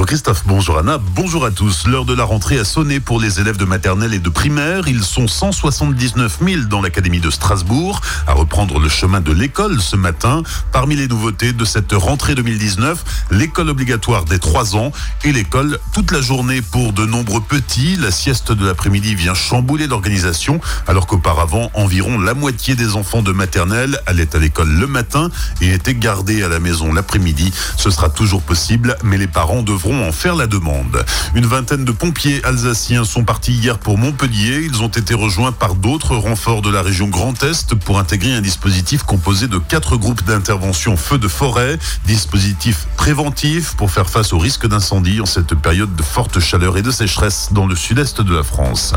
Bonjour Christophe, bonjour Anna, bonjour à tous. L'heure de la rentrée a sonné pour les élèves de maternelle et de primaire. Ils sont 179 000 dans l'Académie de Strasbourg à reprendre le chemin de l'école ce matin. Parmi les nouveautés de cette rentrée 2019, l'école obligatoire des 3 ans et l'école toute la journée pour de nombreux petits. La sieste de l'après-midi vient chambouler l'organisation alors qu'auparavant environ la moitié des enfants de maternelle allaient à l'école le matin et étaient gardés à la maison l'après-midi. Ce sera toujours possible mais les parents devront en faire la demande. Une vingtaine de pompiers alsaciens sont partis hier pour Montpellier. Ils ont été rejoints par d'autres renforts de la région Grand Est pour intégrer un dispositif composé de quatre groupes d'intervention feu de forêt, dispositif préventif pour faire face au risque d'incendie en cette période de forte chaleur et de sécheresse dans le sud-est de la France.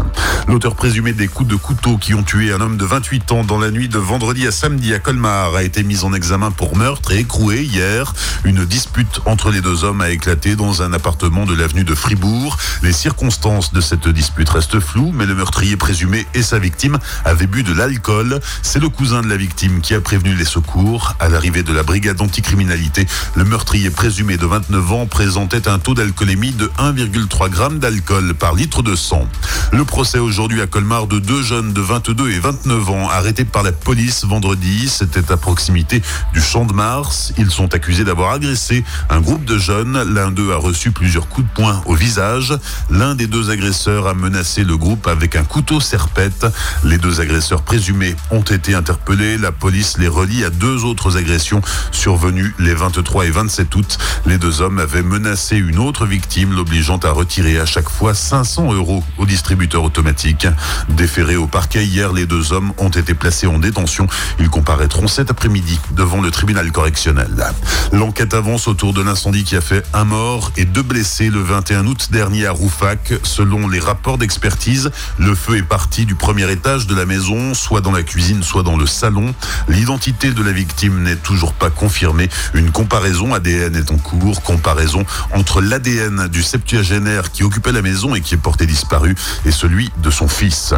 L'auteur présumé des coups de couteau qui ont tué un homme de 28 ans dans la nuit de vendredi à samedi à Colmar a été mis en examen pour meurtre et écroué hier. Une dispute entre les deux hommes a éclaté dans un appartement de l'avenue de Fribourg. Les circonstances de cette dispute restent floues, mais le meurtrier présumé et sa victime avaient bu de l'alcool. C'est le cousin de la victime qui a prévenu les secours. À l'arrivée de la brigade anticriminalité, le meurtrier présumé de 29 ans présentait un taux d'alcoolémie de 1,3 g d'alcool par litre de sang. Le procès aujourd'hui à Colmar de deux jeunes de 22 et 29 ans arrêtés par la police vendredi. C'était à proximité du Champ de Mars. Ils sont accusés d'avoir agressé un groupe de jeunes. L'un d'eux a reçu plusieurs coups de poing au visage. L'un des deux agresseurs a menacé le groupe avec un couteau serpette. Les deux agresseurs présumés ont été interpellés. La police les relie à deux autres agressions survenues les 23 et 27 août. Les deux hommes avaient menacé une autre victime, l'obligeant à retirer à chaque fois 500 euros au distributeur automatique. Déférés au parquet hier, les deux hommes ont été placés en détention. Ils comparaîtront cet après-midi devant le tribunal correctionnel. L'enquête avance autour de l'incendie qui a fait un mort et deux blessés le 21 août dernier à Roufac. Selon les rapports d'expertise, le feu est parti du premier étage de la maison, soit dans la cuisine, soit dans le salon. L'identité de la victime n'est toujours pas confirmée. Une comparaison ADN est en cours. Comparaison entre l'ADN du septuagénaire qui occupait la maison et qui est porté disparu et celui de son fils.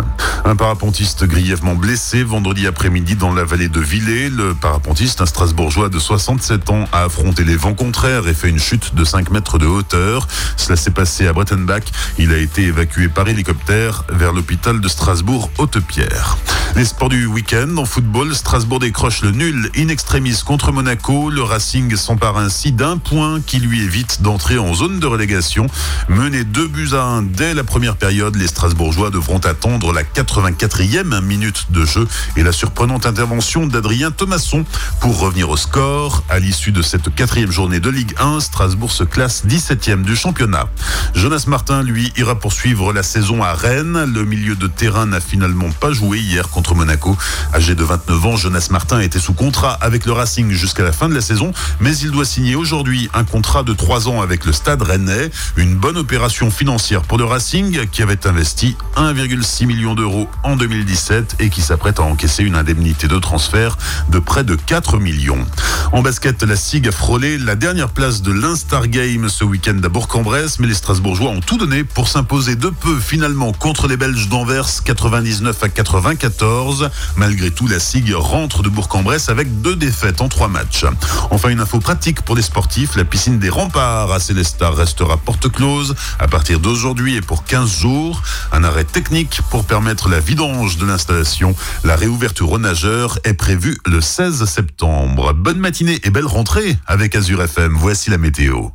Un parapentiste grièvement blessé vendredi après-midi dans la vallée de Villers. Le parapentiste, un Strasbourgeois de 67 ans, a affronté les vents contraires et fait une chute de 5 mètres de hauteur. Cela s'est passé à Brettenbach. Il a été évacué par hélicoptère vers l'hôpital de Strasbourg Haute-Pierre. Les sports du week-end en football, Strasbourg décroche le nul in extremis contre Monaco. Le Racing s'empare ainsi d'un point qui lui évite d'entrer en zone de relégation. Mené 2 buts à 1 dès la première période, les Strasbourgeois devront attendre la 84e minute de jeu et la surprenante intervention d'Adrien Thomasson pour revenir au score. À l'issue de cette quatrième journée de Ligue 1, Strasbourg se classe 17e du championnat. Jonas Martin, lui, ira poursuivre la saison à Rennes. Le milieu de terrain n'a finalement pas joué hier contre Monaco. Âgé de 29 ans, Jonas Martin était sous contrat avec le Racing jusqu'à la fin de la saison, mais il doit signer aujourd'hui un contrat de 3 ans avec le Stade Rennais. Une bonne opération financière pour le Racing qui avait investi 1,6 million d'euros en 2017 et qui s'apprête à encaisser une indemnité de transfert de près de 4 millions. En basket, la SIG a frôlé la dernière place de l'Instar Game ce week-end à Bourg-en-Bresse, mais les Strasbourgeois ont tout donné pour s'imposer de peu finalement contre les Belges d'Anvers 99 à 94. Malgré tout, la SIG rentre de Bourg-en-Bresse avec deux défaites en trois matchs. Enfin, une info pratique pour les sportifs, la piscine des remparts à Célestat restera porte close à partir d'aujourd'hui et pour 15 jours. Un arrêt technique pour permettre la vidange de l'installation. La réouverture aux nageurs est prévue le 16 septembre. Bonne matinée et belle rentrée avec Azure FM. Voici la météo.